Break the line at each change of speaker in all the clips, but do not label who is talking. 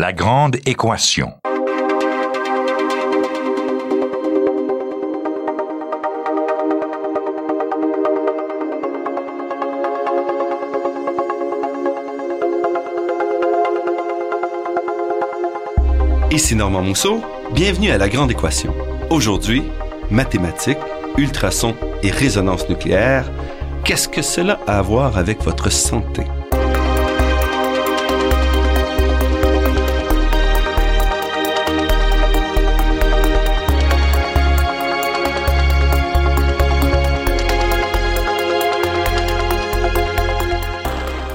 La grande équation.
Ici Normand Mousseau, bienvenue à La Grande Équation. Aujourd'hui, mathématiques, ultrasons et résonance nucléaire, qu'est-ce que cela a à voir avec votre santé?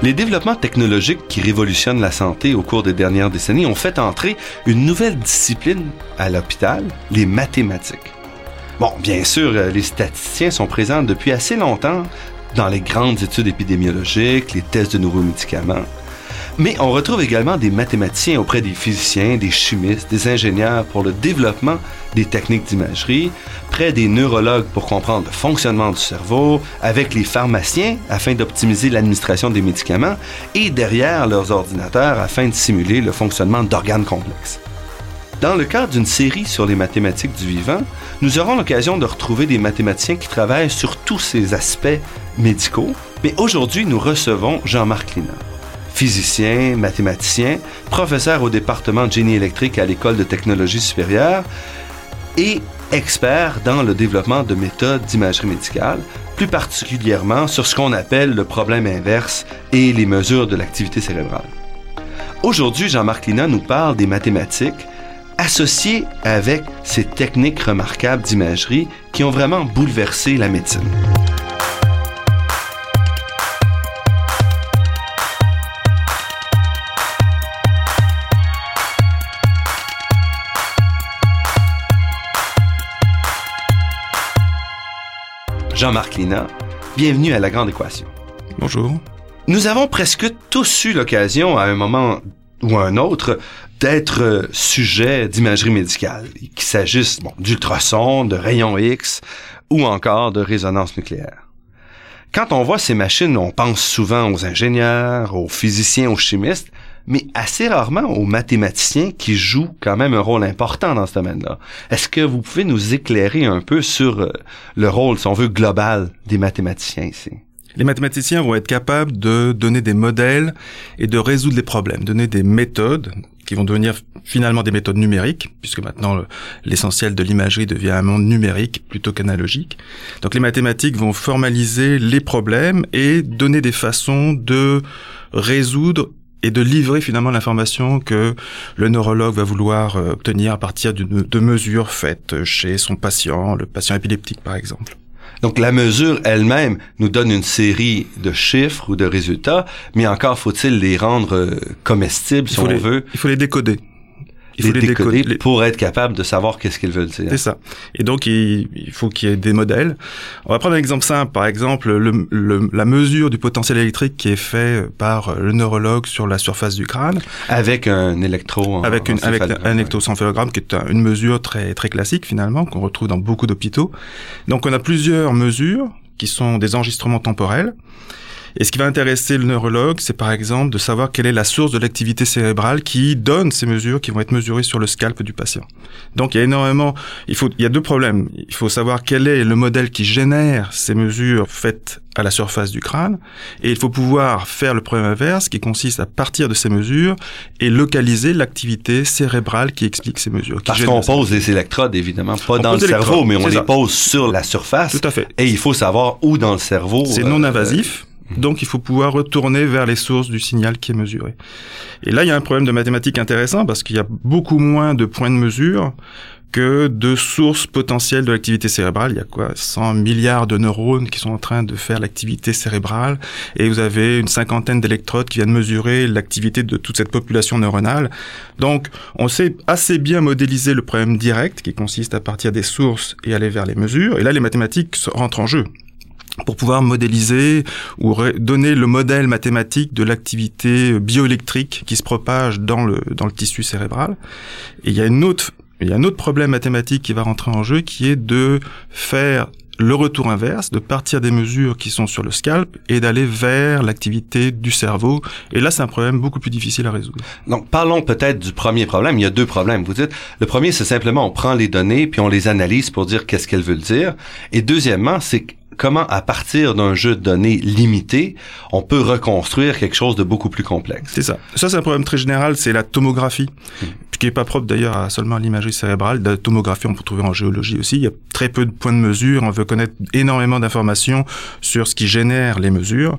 Les développements technologiques qui révolutionnent la santé au cours des dernières décennies ont fait entrer une nouvelle discipline à l'hôpital, les mathématiques. Bon, bien sûr, euh, les statisticiens sont présents depuis assez longtemps dans les grandes études épidémiologiques, les tests de nouveaux médicaments. Mais on retrouve également des mathématiciens auprès des physiciens, des chimistes, des ingénieurs pour le développement des techniques d'imagerie, près des neurologues pour comprendre le fonctionnement du cerveau, avec les pharmaciens afin d'optimiser l'administration des médicaments et derrière leurs ordinateurs afin de simuler le fonctionnement d'organes complexes. Dans le cadre d'une série sur les mathématiques du vivant, nous aurons l'occasion de retrouver des mathématiciens qui travaillent sur tous ces aspects médicaux, mais aujourd'hui nous recevons Jean-Marc Lina physicien, mathématicien, professeur au département de génie électrique à l'École de technologie supérieure et expert dans le développement de méthodes d'imagerie médicale, plus particulièrement sur ce qu'on appelle le problème inverse et les mesures de l'activité cérébrale. Aujourd'hui, Jean-Marc Lina nous parle des mathématiques associées avec ces techniques remarquables d'imagerie qui ont vraiment bouleversé la médecine. Jean-Marc Lina. Bienvenue à La Grande Équation.
Bonjour.
Nous avons presque tous eu l'occasion, à un moment ou à un autre, d'être euh, sujet d'imagerie médicale, qu'il s'agisse bon, d'ultrasons, de rayons X ou encore de résonance nucléaire. Quand on voit ces machines, on pense souvent aux ingénieurs, aux physiciens, aux chimistes, mais assez rarement aux mathématiciens qui jouent quand même un rôle important dans ce domaine-là. Est-ce que vous pouvez nous éclairer un peu sur euh, le rôle, si on veut, global des mathématiciens ici?
Les mathématiciens vont être capables de donner des modèles et de résoudre les problèmes, donner des méthodes qui vont devenir finalement des méthodes numériques, puisque maintenant l'essentiel de l'imagerie devient un monde numérique plutôt qu'analogique. Donc les mathématiques vont formaliser les problèmes et donner des façons de résoudre et de livrer finalement l'information que le neurologue va vouloir euh, obtenir à partir de mesures faites chez son patient, le patient épileptique par exemple.
Donc la mesure elle-même nous donne une série de chiffres ou de résultats, mais encore faut-il les rendre euh, comestibles si on veut.
Il faut les décoder
il faut les, décoder, pour être capable de savoir qu'est-ce qu'ils veulent dire.
C'est ça. Et donc, il, faut qu'il y ait des modèles. On va prendre un exemple simple. Par exemple, le, la mesure du potentiel électrique qui est fait par le neurologue sur la surface du crâne.
Avec un électro.
avec, une, avec un électroencéphalogramme qui est une mesure très, très classique finalement, qu'on retrouve dans beaucoup d'hôpitaux. Donc, on a plusieurs mesures qui sont des enregistrements temporels. Et ce qui va intéresser le neurologue, c'est par exemple de savoir quelle est la source de l'activité cérébrale qui donne ces mesures qui vont être mesurées sur le scalp du patient. Donc il y a énormément, il faut, il y a deux problèmes. Il faut savoir quel est le modèle qui génère ces mesures faites à la surface du crâne, et il faut pouvoir faire le problème inverse qui consiste à partir de ces mesures et localiser l'activité cérébrale qui explique ces mesures.
Parce qu'on pose des électrodes, évidemment, pas dans le cerveau, mais on les pose sur la surface.
Tout à fait.
Et il faut savoir où dans le cerveau.
C'est non euh, invasif. Donc il faut pouvoir retourner vers les sources du signal qui est mesuré. Et là, il y a un problème de mathématiques intéressant parce qu'il y a beaucoup moins de points de mesure que de sources potentielles de l'activité cérébrale. Il y a quoi? 100 milliards de neurones qui sont en train de faire l'activité cérébrale et vous avez une cinquantaine d'électrodes qui viennent mesurer l'activité de toute cette population neuronale. Donc, on sait assez bien modéliser le problème direct qui consiste à partir des sources et aller vers les mesures. Et là, les mathématiques rentrent en jeu pour pouvoir modéliser ou donner le modèle mathématique de l'activité bioélectrique qui se propage dans le dans le tissu cérébral. Et il y a une autre il y a un autre problème mathématique qui va rentrer en jeu qui est de faire le retour inverse, de partir des mesures qui sont sur le scalp et d'aller vers l'activité du cerveau. Et là, c'est un problème beaucoup plus difficile à résoudre.
Donc, parlons peut-être du premier problème. Il y a deux problèmes. Vous dites, le premier, c'est simplement on prend les données puis on les analyse pour dire qu'est-ce qu'elles veulent dire. Et deuxièmement, c'est comment, à partir d'un jeu de données limité, on peut reconstruire quelque chose de beaucoup plus complexe.
C'est ça. Ça, c'est un problème très général, c'est la tomographie, hmm. qui est pas propre d'ailleurs à seulement l'imagerie cérébrale. La tomographie, on peut trouver en géologie aussi. Il y a très peu de points de mesure. On veut connaître énormément d'informations sur ce qui génère les mesures.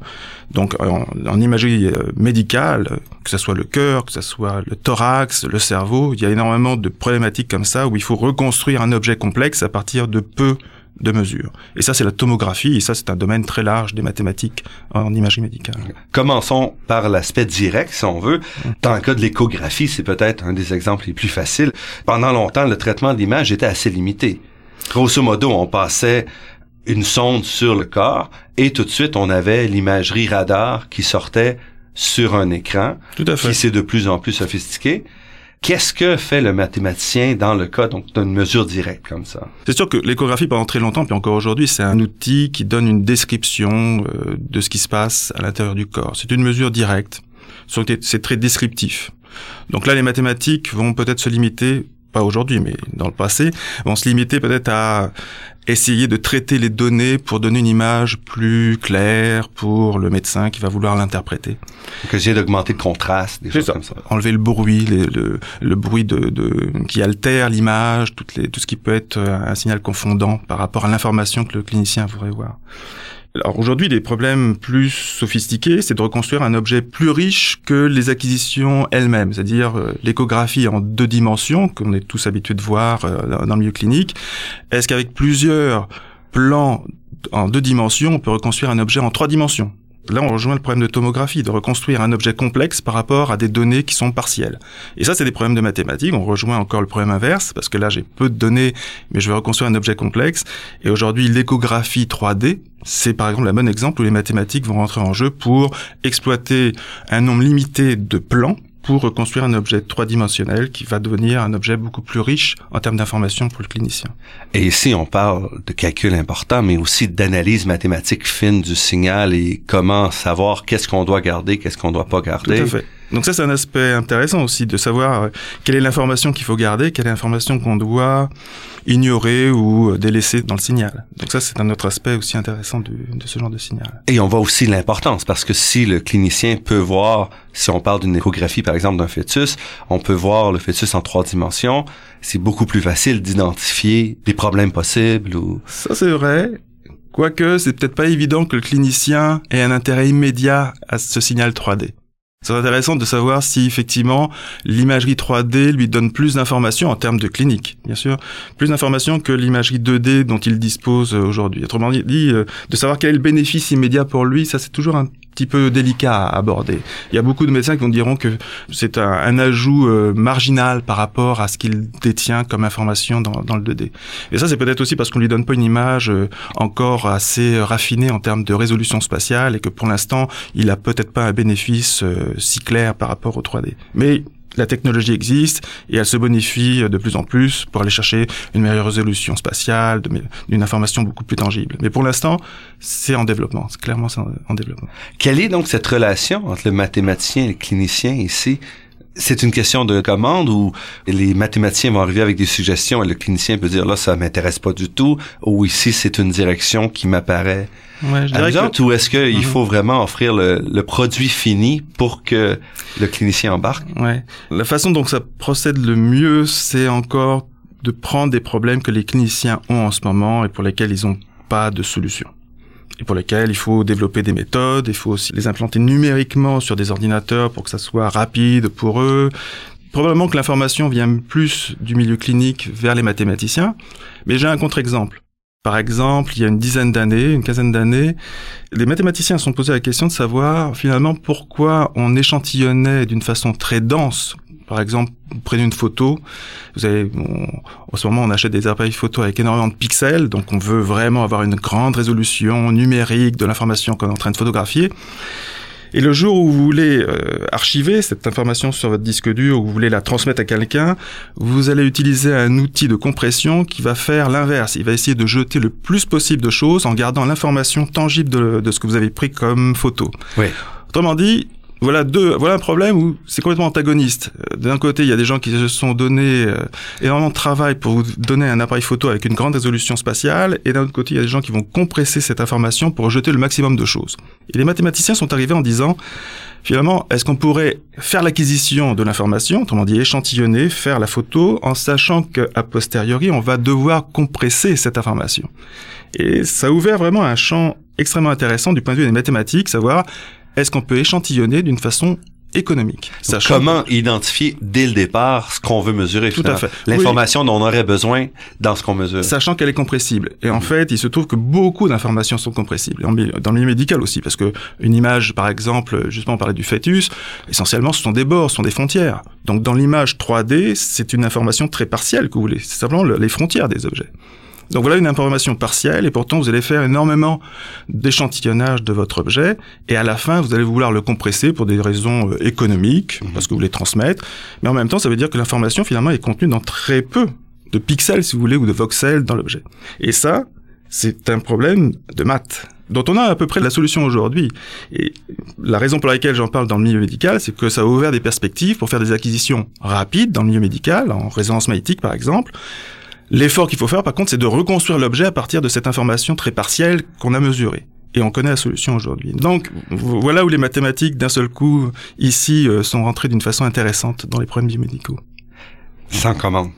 Donc, en, imagerie euh, médicale, que ce soit le cœur, que ce soit le thorax, le cerveau, il y a énormément de problématiques comme ça où il faut reconstruire un objet complexe à partir de peu de mesure. Et ça, c'est la tomographie, et ça, c'est un domaine très large des mathématiques en imagerie médicale.
Commençons par l'aspect direct, si on veut. Dans le cas de l'échographie, c'est peut-être un des exemples les plus faciles. Pendant longtemps, le traitement de l'image était assez limité. Grosso modo, on passait une sonde sur le corps et tout de suite, on avait l'imagerie radar qui sortait sur un écran,
tout à fait.
qui s'est de plus en plus sophistiqué. Qu'est-ce que fait le mathématicien dans le cas d'une mesure directe comme ça?
C'est sûr que l'échographie pendant très longtemps, puis encore aujourd'hui, c'est un outil qui donne une description euh, de ce qui se passe à l'intérieur du corps. C'est une mesure directe. C'est très descriptif. Donc là, les mathématiques vont peut-être se limiter pas aujourd'hui, mais dans le passé, vont se limiter peut-être à essayer de traiter les données pour donner une image plus claire pour le médecin qui va vouloir l'interpréter.
Donc essayer d'augmenter le contraste, des choses comme ça.
Enlever le bruit, le, le, bruit de, de, qui altère l'image, tout ce qui peut être un signal confondant par rapport à l'information que le clinicien voudrait voir. Alors aujourd'hui, les problèmes plus sophistiqués, c'est de reconstruire un objet plus riche que les acquisitions elles-mêmes, c'est-à-dire euh, l'échographie en deux dimensions, qu'on est tous habitués de voir euh, dans le milieu clinique. Est-ce qu'avec plusieurs plans en deux dimensions, on peut reconstruire un objet en trois dimensions? Là, on rejoint le problème de tomographie, de reconstruire un objet complexe par rapport à des données qui sont partielles. Et ça, c'est des problèmes de mathématiques. On rejoint encore le problème inverse, parce que là, j'ai peu de données, mais je vais reconstruire un objet complexe. Et aujourd'hui, l'échographie 3D, c'est par exemple un bon exemple où les mathématiques vont rentrer en jeu pour exploiter un nombre limité de plans pour reconstruire un objet trois-dimensionnel qui va devenir un objet beaucoup plus riche en termes d'information pour le clinicien.
Et ici, on parle de calcul important, mais aussi d'analyse mathématique fine du signal et comment savoir qu'est-ce qu'on doit garder, qu'est-ce qu'on doit pas garder.
Tout à fait. Donc ça, c'est un aspect intéressant aussi de savoir euh, quelle est l'information qu'il faut garder, quelle est l'information qu'on doit ignorer ou euh, délaisser dans le signal. Donc ça, c'est un autre aspect aussi intéressant de, de ce genre de signal.
Et on voit aussi l'importance, parce que si le clinicien peut voir, si on parle d'une échographie, par exemple, d'un fœtus, on peut voir le fœtus en trois dimensions, c'est beaucoup plus facile d'identifier des problèmes possibles ou...
Ça, c'est vrai. Quoique, c'est peut-être pas évident que le clinicien ait un intérêt immédiat à ce signal 3D. C'est intéressant de savoir si effectivement l'imagerie 3D lui donne plus d'informations en termes de clinique, bien sûr, plus d'informations que l'imagerie 2D dont il dispose aujourd'hui. Autrement dit, euh, de savoir quel est le bénéfice immédiat pour lui, ça c'est toujours un petit peu délicat à aborder. Il y a beaucoup de médecins qui vont diront que c'est un, ajout euh, marginal par rapport à ce qu'il détient comme information dans, dans, le 2D. Et ça, c'est peut-être aussi parce qu'on lui donne pas une image euh, encore assez raffinée en termes de résolution spatiale et que pour l'instant, il a peut-être pas un bénéfice euh, si clair par rapport au 3D. Mais la technologie existe et elle se bonifie de plus en plus pour aller chercher une meilleure résolution spatiale, d'une information beaucoup plus tangible. Mais pour l'instant, c'est en développement. C'est clairement en développement.
Quelle est donc cette relation entre le mathématicien et le clinicien ici? C'est une question de commande où les mathématiciens vont arriver avec des suggestions et le clinicien peut dire là ça m'intéresse pas du tout ou ici c'est une direction qui m'apparaît ouais, amusante ou est-ce qu'il mhm. faut vraiment offrir le, produit fini pour que le clinicien embarque?
Ouais. La façon dont ça procède le mieux c'est encore de prendre des problèmes que les cliniciens ont en ce moment et pour lesquels ils n'ont pas de solution et pour lesquels il faut développer des méthodes, il faut aussi les implanter numériquement sur des ordinateurs pour que ça soit rapide pour eux. Probablement que l'information vient plus du milieu clinique vers les mathématiciens, mais j'ai un contre-exemple. Par exemple, il y a une dizaine d'années, une quinzaine d'années, les mathématiciens se sont posés la question de savoir finalement pourquoi on échantillonnait d'une façon très dense par exemple, prenez une photo, vous avez, en ce moment, on achète des appareils photo avec énormément de pixels, donc on veut vraiment avoir une grande résolution numérique de l'information qu'on est en train de photographier. Et le jour où vous voulez euh, archiver cette information sur votre disque dur, ou vous voulez la transmettre à quelqu'un, vous allez utiliser un outil de compression qui va faire l'inverse. Il va essayer de jeter le plus possible de choses en gardant l'information tangible de, de, ce que vous avez pris comme photo.
Oui.
Autrement dit, voilà deux, voilà un problème où c'est complètement antagoniste. Euh, d'un côté, il y a des gens qui se sont donné euh, énormément de travail pour vous donner un appareil photo avec une grande résolution spatiale, et d'un autre côté, il y a des gens qui vont compresser cette information pour jeter le maximum de choses. Et les mathématiciens sont arrivés en disant, finalement, est-ce qu'on pourrait faire l'acquisition de l'information, autrement dit échantillonner, faire la photo, en sachant qu'à posteriori, on va devoir compresser cette information? Et ça a ouvert vraiment un champ extrêmement intéressant du point de vue des mathématiques, savoir est-ce qu'on peut échantillonner d'une façon économique?
comment identifier dès le départ ce qu'on veut mesurer
Tout à fait.
L'information dont on aurait besoin dans ce qu'on mesure.
Sachant qu'elle est compressible. Et en fait, il se trouve que beaucoup d'informations sont compressibles. Dans le milieu médical aussi, parce que une image, par exemple, justement, on parlait du fœtus, essentiellement, ce sont des bords, ce sont des frontières. Donc, dans l'image 3D, c'est une information très partielle que vous voulez. C'est simplement les frontières des objets. Donc voilà une information partielle et pourtant vous allez faire énormément d'échantillonnage de votre objet et à la fin vous allez vouloir le compresser pour des raisons euh, économiques mhm. parce que vous voulez transmettre mais en même temps ça veut dire que l'information finalement est contenue dans très peu de pixels si vous voulez ou de voxels dans l'objet. Et ça c'est un problème de maths dont on a à peu près la solution aujourd'hui. Et la raison pour laquelle j'en parle dans le milieu médical, c'est que ça a ouvert des perspectives pour faire des acquisitions rapides dans le milieu médical, en résonance magnétique par exemple, L'effort qu'il faut faire, par contre, c'est de reconstruire l'objet à partir de cette information très partielle qu'on a mesurée. Et on connaît la solution aujourd'hui. Donc voilà où les mathématiques, d'un seul coup, ici, euh, sont rentrées d'une façon intéressante dans les problèmes biomédicaux.
Sans commande.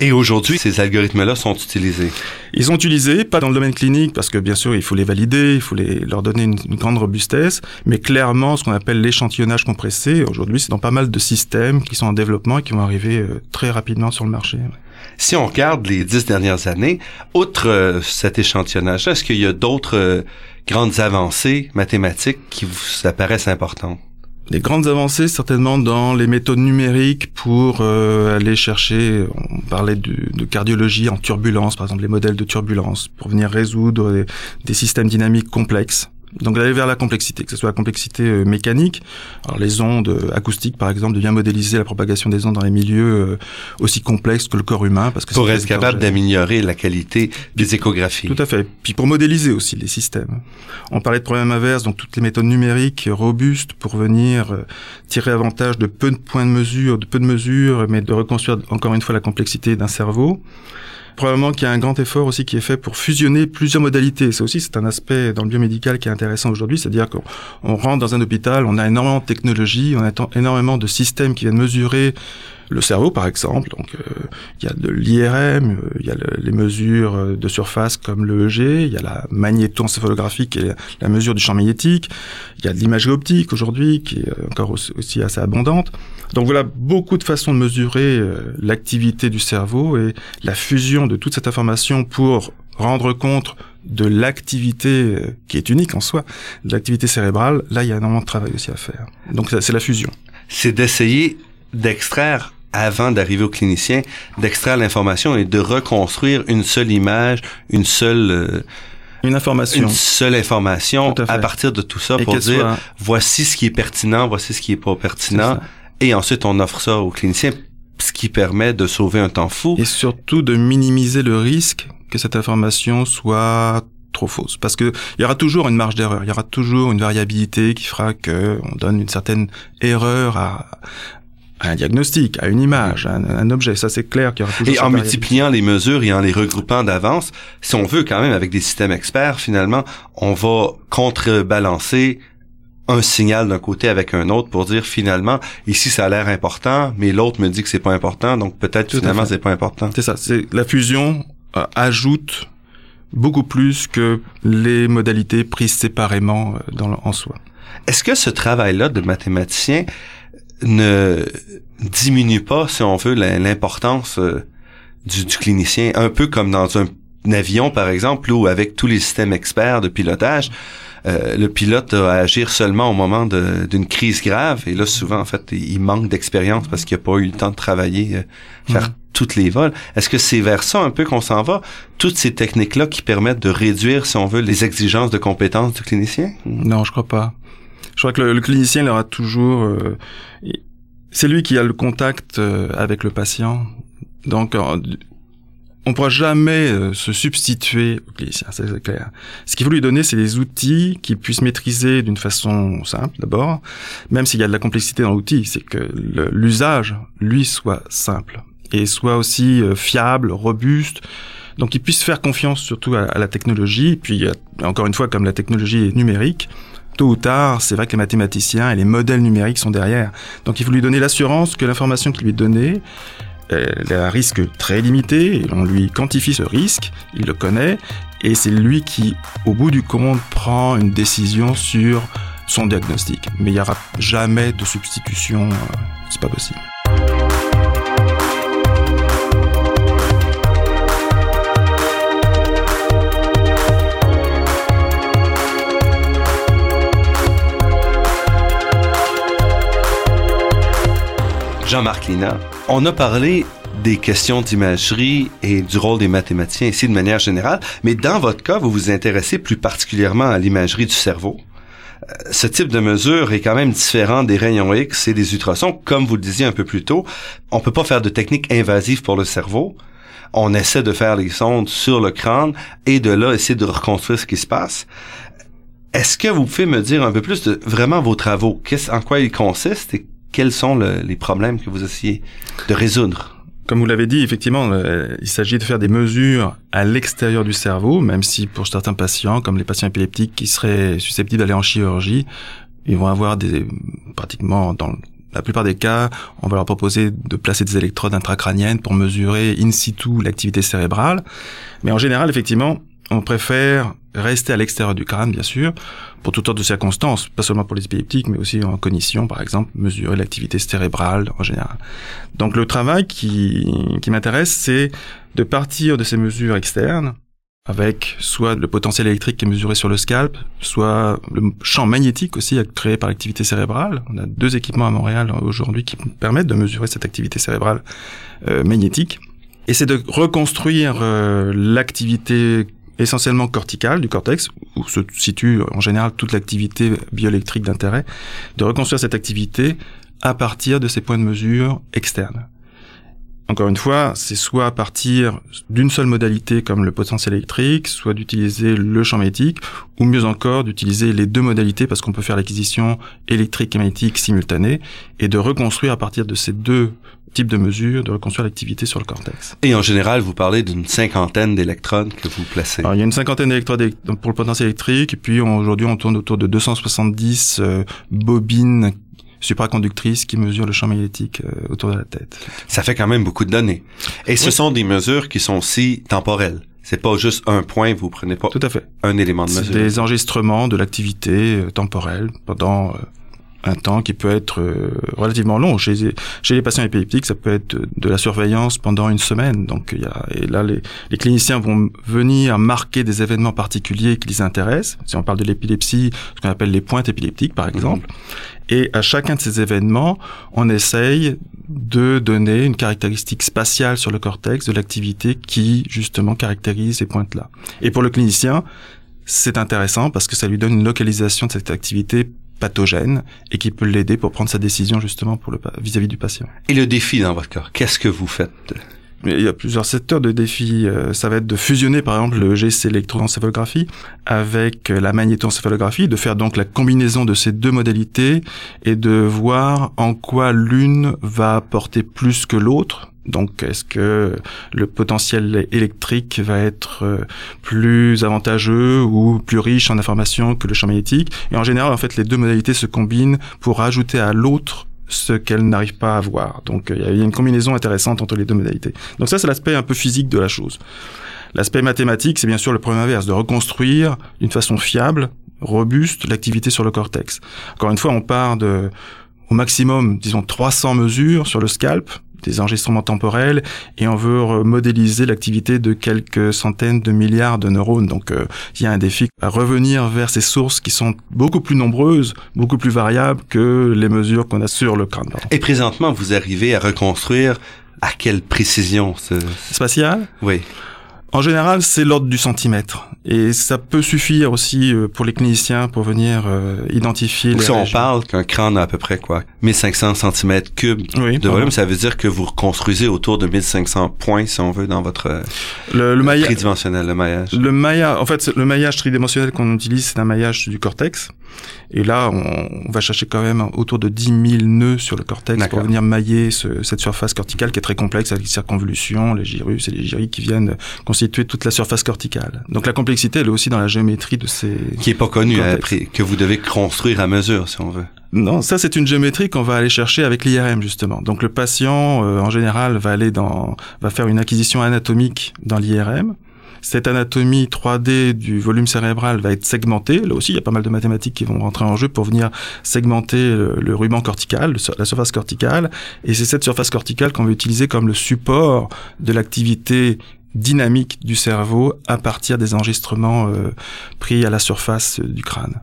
Et aujourd'hui, ces algorithmes-là sont utilisés?
Ils sont utilisés, pas dans le domaine clinique, parce que bien sûr, il faut les valider, il faut les, leur donner une, une grande robustesse, mais clairement, ce qu'on appelle l'échantillonnage compressé, aujourd'hui, c'est dans pas mal de systèmes qui sont en développement et qui vont arriver euh, très rapidement sur le marché.
Si on regarde les dix dernières années, outre euh, cet échantillonnage, est-ce qu'il y a d'autres euh, grandes avancées mathématiques qui vous apparaissent importantes?
des grandes avancées certainement dans les méthodes numériques pour euh, aller chercher, on parlait de, cardiologie en turbulence, par exemple les modèles de turbulence, pour venir résoudre des systèmes dynamiques complexes. Donc d'aller vers la complexité, que ce soit la complexité euh, mécanique, alors les ondes euh, acoustiques par exemple, de bien modéliser la propagation des ondes dans les milieux euh, aussi complexes que le corps humain, parce que
pour être capable d'améliorer la qualité des échographies.
Tout à fait. Puis pour modéliser aussi les systèmes. On parlait de problème inverse, donc toutes les méthodes numériques robustes pour venir tirer avantage de peu de points de mesure, de peu de mesures, mais de reconstruire encore une fois la complexité d'un cerveau probablement qu'il y a un grand effort aussi qui est fait pour fusionner plusieurs modalités. Ça aussi, c'est un aspect dans le biomédical qui est intéressant aujourd'hui, c'est-à-dire qu'on rentre dans un hôpital, on a énormément de technologies, on a énormément de systèmes qui viennent mesurer le cerveau, par exemple, donc euh, il y a de l'IRM, euh, il y a les mesures euh, de surface comme l'EEG, il y a la magnétoencéphalographie qui est la mesure du champ magnétique, il y a de l'imagerie optique aujourd'hui qui est encore aussi assez abondante. Donc voilà beaucoup de façons de mesurer l'activité du cerveau et la fusion de toute cette information pour rendre compte de l'activité qui est unique en soi, de l'activité cérébrale, là il y a énormément de travail aussi à faire. Donc c'est la fusion.
C'est d'essayer d'extraire avant d'arriver au clinicien, d'extraire l'information et de reconstruire une seule image, une seule euh,
une information,
une seule information à, partir de tout ça pour dire voici ce qui est pertinent, voici ce qui est pas pertinent, et ensuite on offre ça au clinicien, ce qui permet de sauver un temps fou
et surtout de minimiser le risque que cette information soit trop fausse parce que il y aura toujours une marge d'erreur, il y aura toujours une variabilité qui fera que on donne une certaine erreur à, un diagnostic, à une image, à un, objet. Ça, c'est clair qu'il y aura toujours.
Et en multipliant les mesures et en les regroupant d'avance, si on veut quand même avec des systèmes experts, finalement, on va contrebalancer un signal d'un côté avec un autre pour dire finalement ici ça a l'air important mais l'autre me dit que c'est pas important donc peut-être finalement c'est pas important.
C'est ça, c'est la fusion euh, ajoute beaucoup plus que les modalités prises séparément euh, dans, en soi.
Est-ce que ce travail-là de mathématicien ne diminue pas, si on veut, l'importance euh, du, clinicien, un peu comme dans un, avion, par exemple, où avec tous les systèmes experts de pilotage, euh, le pilote doit agir seulement au moment d'une crise grave. Et là, souvent, en fait, il manque d'expérience parce qu'il n'a pas eu le temps de travailler, euh, faire toutes les vols. Est-ce que c'est vers ça un peu qu'on s'en va? Toutes ces techniques-là qui permettent de réduire, si on veut, les exigences de compétences du clinicien?
Non, je crois pas. Je crois que le, clinicien il aura toujours, euh, c'est lui qui a le contact euh, avec le patient. Donc on pourra jamais euh, se substituer au clinicien, c'est clair. Ce qu'il faut lui donner, c'est des outils qu'il puisse maîtriser d'une façon simple d'abord, même s'il y a de la complexité dans l'outil, c'est que l'usage, lui, soit simple et soit aussi euh, fiable, robuste, donc il puisse faire confiance surtout à, la technologie. Puis encore une fois, comme la technologie est numérique, tôt ou tard, c'est vrai que les mathématiciens et les modèles numériques sont derrière. Donc il faut lui donner l'assurance que l'information qu'il lui est donnée, elle a un risque très limité, on lui quantifie ce risque, il le connaît, et c'est lui qui, au bout du compte, prend une décision sur son diagnostic. Mais il n'y aura jamais de substitution, euh, c'est pas possible.
Jean-Marc Lina, on a parlé des questions d'imagerie et du rôle des mathématiciens ici de manière générale, mais dans votre cas, vous vous intéressez plus particulièrement à l'imagerie du cerveau. Euh, ce type de mesure est quand même différent des rayons X et des ultrasons. Comme vous le disiez un peu plus tôt, on peut pas faire de technique invasive pour le cerveau. On essaie de faire les sondes sur le crâne et de là essayer de reconstruire ce qui se passe. Est-ce que vous pouvez me dire un peu plus de vraiment vos travaux? en quoi ils consistent quels sont les problèmes que vous essayez de résoudre?
Comme vous l'avez dit, effectivement, euh, il s'agit de faire des mesures à l'extérieur du cerveau, même si pour certains patients, comme les patients épileptiques qui seraient susceptibles d'aller en chirurgie, ils vont avoir des, pratiquement dans la plupart des cas, on va leur proposer de placer des électrodes intracrâniennes pour mesurer in situ l'activité cérébrale. Mais en général, effectivement, on préfère rester à l'extérieur du crâne, bien sûr, pour toutes sortes de circonstances, pas seulement pour les épileptiques, mais aussi en cognition, par exemple, mesurer l'activité cérébrale en général. Donc le travail qui, qui m'intéresse, c'est de partir de ces mesures externes, avec soit le potentiel électrique qui est mesuré sur le scalp, soit le champ magnétique aussi créé par l'activité cérébrale. On a deux équipements à Montréal aujourd'hui qui permettent de mesurer cette activité cérébrale euh, magnétique. Et c'est de reconstruire euh, l'activité essentiellement corticale du cortex, où se situe en général toute l'activité bioélectrique d'intérêt, de reconstruire cette activité à partir de ces points de mesure externes. Encore une fois, c'est soit à partir d'une seule modalité comme le potentiel électrique, soit d'utiliser le champ magnétique, ou mieux encore d'utiliser les deux modalités parce qu'on peut faire l'acquisition électrique et magnétique simultanée, et de reconstruire à partir de ces deux type de mesure de reconstruire l'activité sur le cortex.
Et en général, vous parlez d'une cinquantaine d'électrodes que vous placez.
Alors, il y a une cinquantaine d'électrodes pour le potentiel électrique, et puis aujourd'hui, on tourne autour de 270 euh, bobines supraconductrices qui mesurent le champ magnétique euh, autour de la tête.
Ça fait quand même beaucoup de données. Et ce sont des mesures qui sont aussi temporelles. C'est pas juste un point, vous prenez pas
Tout à fait.
un élément de mesure.
des enregistrements de l'activité euh, temporelle pendant un temps qui peut être euh, relativement long. Chez, chez les patients épileptiques, ça peut être de la surveillance pendant une semaine. Donc, il y a, et là, les, les, cliniciens vont venir marquer des événements particuliers qui les intéressent. Si on parle de l'épilepsie, ce qu'on appelle les pointes épileptiques, par exemple. Et à chacun de ces événements, on essaye de donner une caractéristique spatiale sur le cortex de l'activité qui, justement, caractérise ces pointes-là. Et pour le clinicien, c'est intéressant parce que ça lui donne une localisation de cette activité pathogène et qui peut l'aider pour prendre sa décision justement pour le vis-à-vis du patient.
Et le défi dans votre cas, qu'est-ce que vous faites?
Il y a plusieurs secteurs de défis. Euh, ça va être de fusionner, par exemple, le GC électroencéphalographie avec la magnétoencéphalographie, de faire donc la combinaison de ces deux modalités et de voir en quoi l'une va apporter plus que l'autre donc, est-ce que le potentiel électrique va être euh, plus avantageux ou plus riche en informations que le champ magnétique? Et en général, en fait, les deux modalités se combinent pour ajouter à l'autre ce qu'elle n'arrive pas à voir. Donc, il y a une combinaison intéressante entre les deux modalités. Donc ça, c'est l'aspect un peu physique de la chose. L'aspect mathématique, c'est bien sûr le problème inverse, de reconstruire d'une façon fiable, robuste, l'activité sur le cortex. Encore une fois, on part de au maximum, disons 300 mesures sur le scalp, des enregistrements temporels et on veut modéliser l'activité de quelques centaines de milliards de neurones. Donc euh, il y a un défi à revenir vers ces sources qui sont beaucoup plus nombreuses, beaucoup plus variables que les mesures qu'on a sur le crâne.
Et présentement, vous arrivez à reconstruire à quelle précision
ce... Spatiale?
Oui.
En général, c'est l'ordre du centimètre. Et ça peut suffire aussi euh, pour les cliniciens pour venir euh, identifier
Donc
les
si on parle qu'un crâne a à peu près quoi 1500 cm cubes
Oui,
de volume, ça veut dire que vous reconstruisez autour de 1500 points, si on veut, dans votre
Le, le maillage,
tridimensionnel, le maillage.
le maillage, en fait, le maillage tridimensionnel qu'on utilise, c'est un maillage du cortex. Et là, on, on va chercher quand même autour de 10 000 nœuds sur le cortex pour venir mailler ce- cette surface corticale qui est très complexe avec les circonvolutions, les gyrus et les gyri qui viennent constituer toute la surface corticale. Donc la complexité, elle est aussi dans la géométrie de ces...
Qui est pas connu,
Cortex.
après, que vous devez construire à mesure, si on veut.
Non, ça c'est une géométrie qu'on va aller chercher avec l'IRM justement. Donc le patient euh, en général va aller dans va faire une acquisition anatomique dans l'IRM. Cette anatomie 3D du volume cérébral va être segmentée. Là aussi, il y a pas mal de mathématiques qui vont rentrer en jeu pour venir segmenter le, le ruban cortical, la surface corticale. Et c'est cette surface corticale qu'on va utiliser comme le support de l'activité dynamique du cerveau à partir des enregistrements euh, pris à la surface euh, du crâne.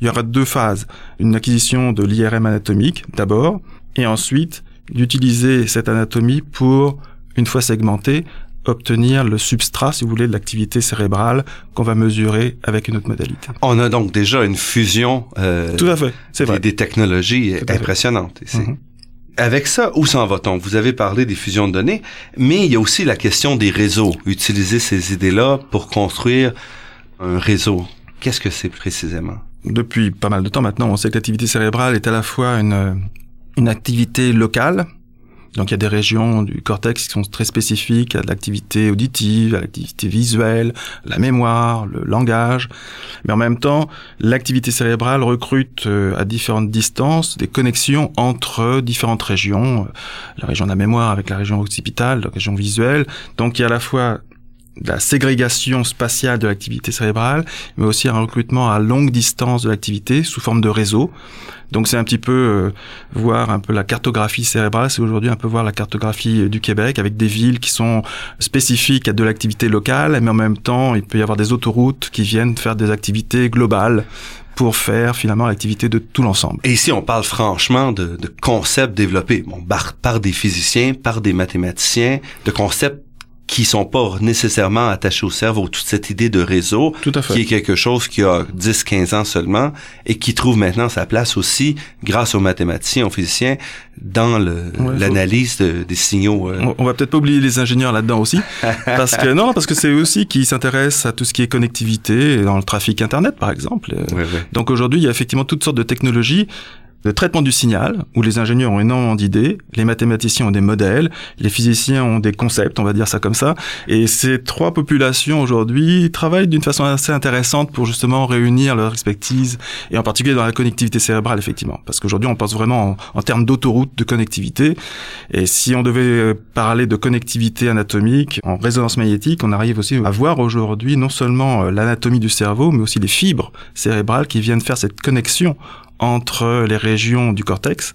Il y aura deux phases. Une acquisition de l'IRM anatomique d'abord, et ensuite d'utiliser cette anatomie pour, une fois segmentée, obtenir le substrat, si vous voulez, de l'activité cérébrale qu'on va mesurer avec une autre modalité.
On a donc déjà une fusion euh,
Tout à fait, c'est
des,
vrai.
des technologies impressionnantes ici.
Mhm.
Avec ça, où s'en va-t-on? Vous avez parlé des fusions de données, mais il y a aussi la question des réseaux. Utiliser ces idées-là pour construire un réseau. Qu'est-ce que c'est précisément?
Depuis pas mal de temps maintenant, on sait que l'activité cérébrale est à la fois une, euh, une activité locale, donc il y a des régions du cortex qui sont très spécifiques à l'activité auditive, à l'activité visuelle, la mémoire, le langage. Mais en même temps, l'activité cérébrale recrute euh, à différentes distances des connexions entre différentes régions, euh, la région de la mémoire avec la région occipitale, la région visuelle. Donc il y a à la fois la ségrégation spatiale de l'activité cérébrale, mais aussi un recrutement à longue distance de l'activité sous forme de réseau. Donc c'est un petit peu euh, voir un peu la cartographie cérébrale, c'est aujourd'hui un peu voir la cartographie euh, du Québec avec des villes qui sont spécifiques à de l'activité locale, mais en même temps il peut y avoir des autoroutes qui viennent faire des activités globales pour faire finalement l'activité de tout l'ensemble.
Et ici, on parle franchement de, de concepts développés bon, par des physiciens, par des mathématiciens, de concepts qui sont pas nécessairement attachés au cerveau. Toute cette idée de réseau,
Tout à fait.
qui est quelque chose qui a 10-15 ans seulement et qui trouve maintenant sa place aussi, grâce aux mathématiciens, aux physiciens, dans
Ouais,
l'analyse de- des signaux. euh,
On, va peut-être pas oublier les ingénieurs là-dedans aussi, parce que non, parce que c'est eux aussi qui s'intéressent à tout ce qui est connectivité dans le trafic internet, par exemple.
Ouais, ouais.
Donc aujourd'hui, il y a effectivement toutes sortes de technologies de traitement du signal, où les ingénieurs ont énormément d'idées, les mathématiciens ont des modèles, les physiciens ont des concepts, on va dire ça comme ça. Et ces trois populations aujourd'hui travaillent d'une façon assez intéressante pour justement réunir leur expertise, et en particulier dans la connectivité cérébrale, effectivement. Parce qu'aujourd'hui, on pense vraiment en, en termes d'autoroute de connectivité. Et si on devait euh, parler de connectivité anatomique en résonance magnétique, on arrive aussi à voir aujourd'hui non seulement euh, l'anatomie du cerveau, mais aussi les fibres cérébrales qui viennent faire cette connexion entre les régions du cortex,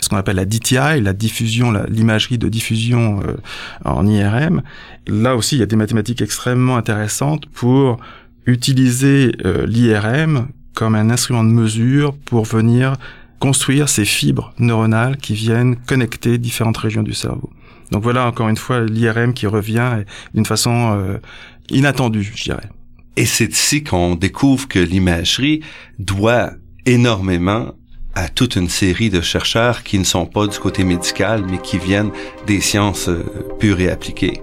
ce qu'on appelle la DTI, la diffusion, l'imagerie de diffusion euh, en IRM. Là aussi, il y a des mathématiques extrêmement intéressantes pour utiliser euh, l'IRM comme un instrument de mesure pour venir construire ces fibres neuronales qui viennent connecter différentes régions du cerveau. Donc voilà encore une fois l'IRM qui revient d'une façon euh, inattendue, je dirais.
Et c'est ici qu'on découvre que l'imagerie doit énormément à toute une série de chercheurs qui ne sont pas du côté médical, mais qui viennent des sciences euh, pures et appliquées.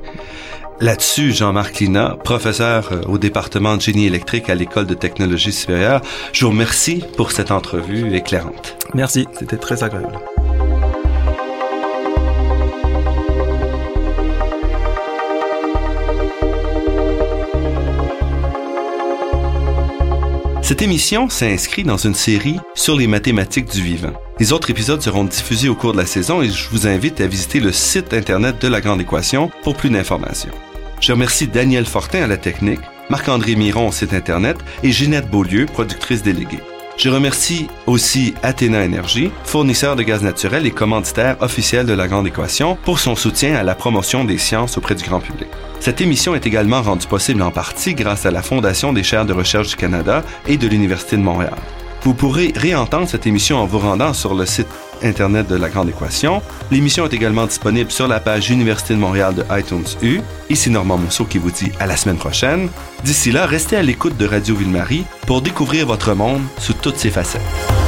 Là-dessus, Jean-Marc Lina, professeur euh, au département de génie électrique à l'École de technologie supérieure, je vous remercie pour cette entrevue éclairante.
Merci, c'était très agréable.
Cette émission s'inscrit dans une série sur les mathématiques du vivant. Les autres épisodes seront diffusés au cours de la saison et je vous invite à visiter le site internet de la Grande Équation pour plus d'informations. Je remercie Daniel Fortin à la technique, Marc-André Miron au site internet et Ginette Beaulieu, productrice déléguée. Je remercie aussi Athéna Énergie, fournisseur de gaz naturel et commanditaire officiel de la Grande Équation, pour son soutien à la promotion des sciences auprès du grand public. Cette émission est également rendue possible en partie grâce à la Fondation des chaires de recherche du Canada et de l'Université de Montréal. Vous pourrez réentendre cette émission en vous rendant sur le site Internet de La Grande Équation. L'émission est également disponible sur la page Université de Montréal de iTunes U. Ici Normand Mousseau qui vous dit à la semaine prochaine. D'ici là, restez à l'écoute de Radio Ville-Marie pour découvrir votre monde sous toutes ses facettes.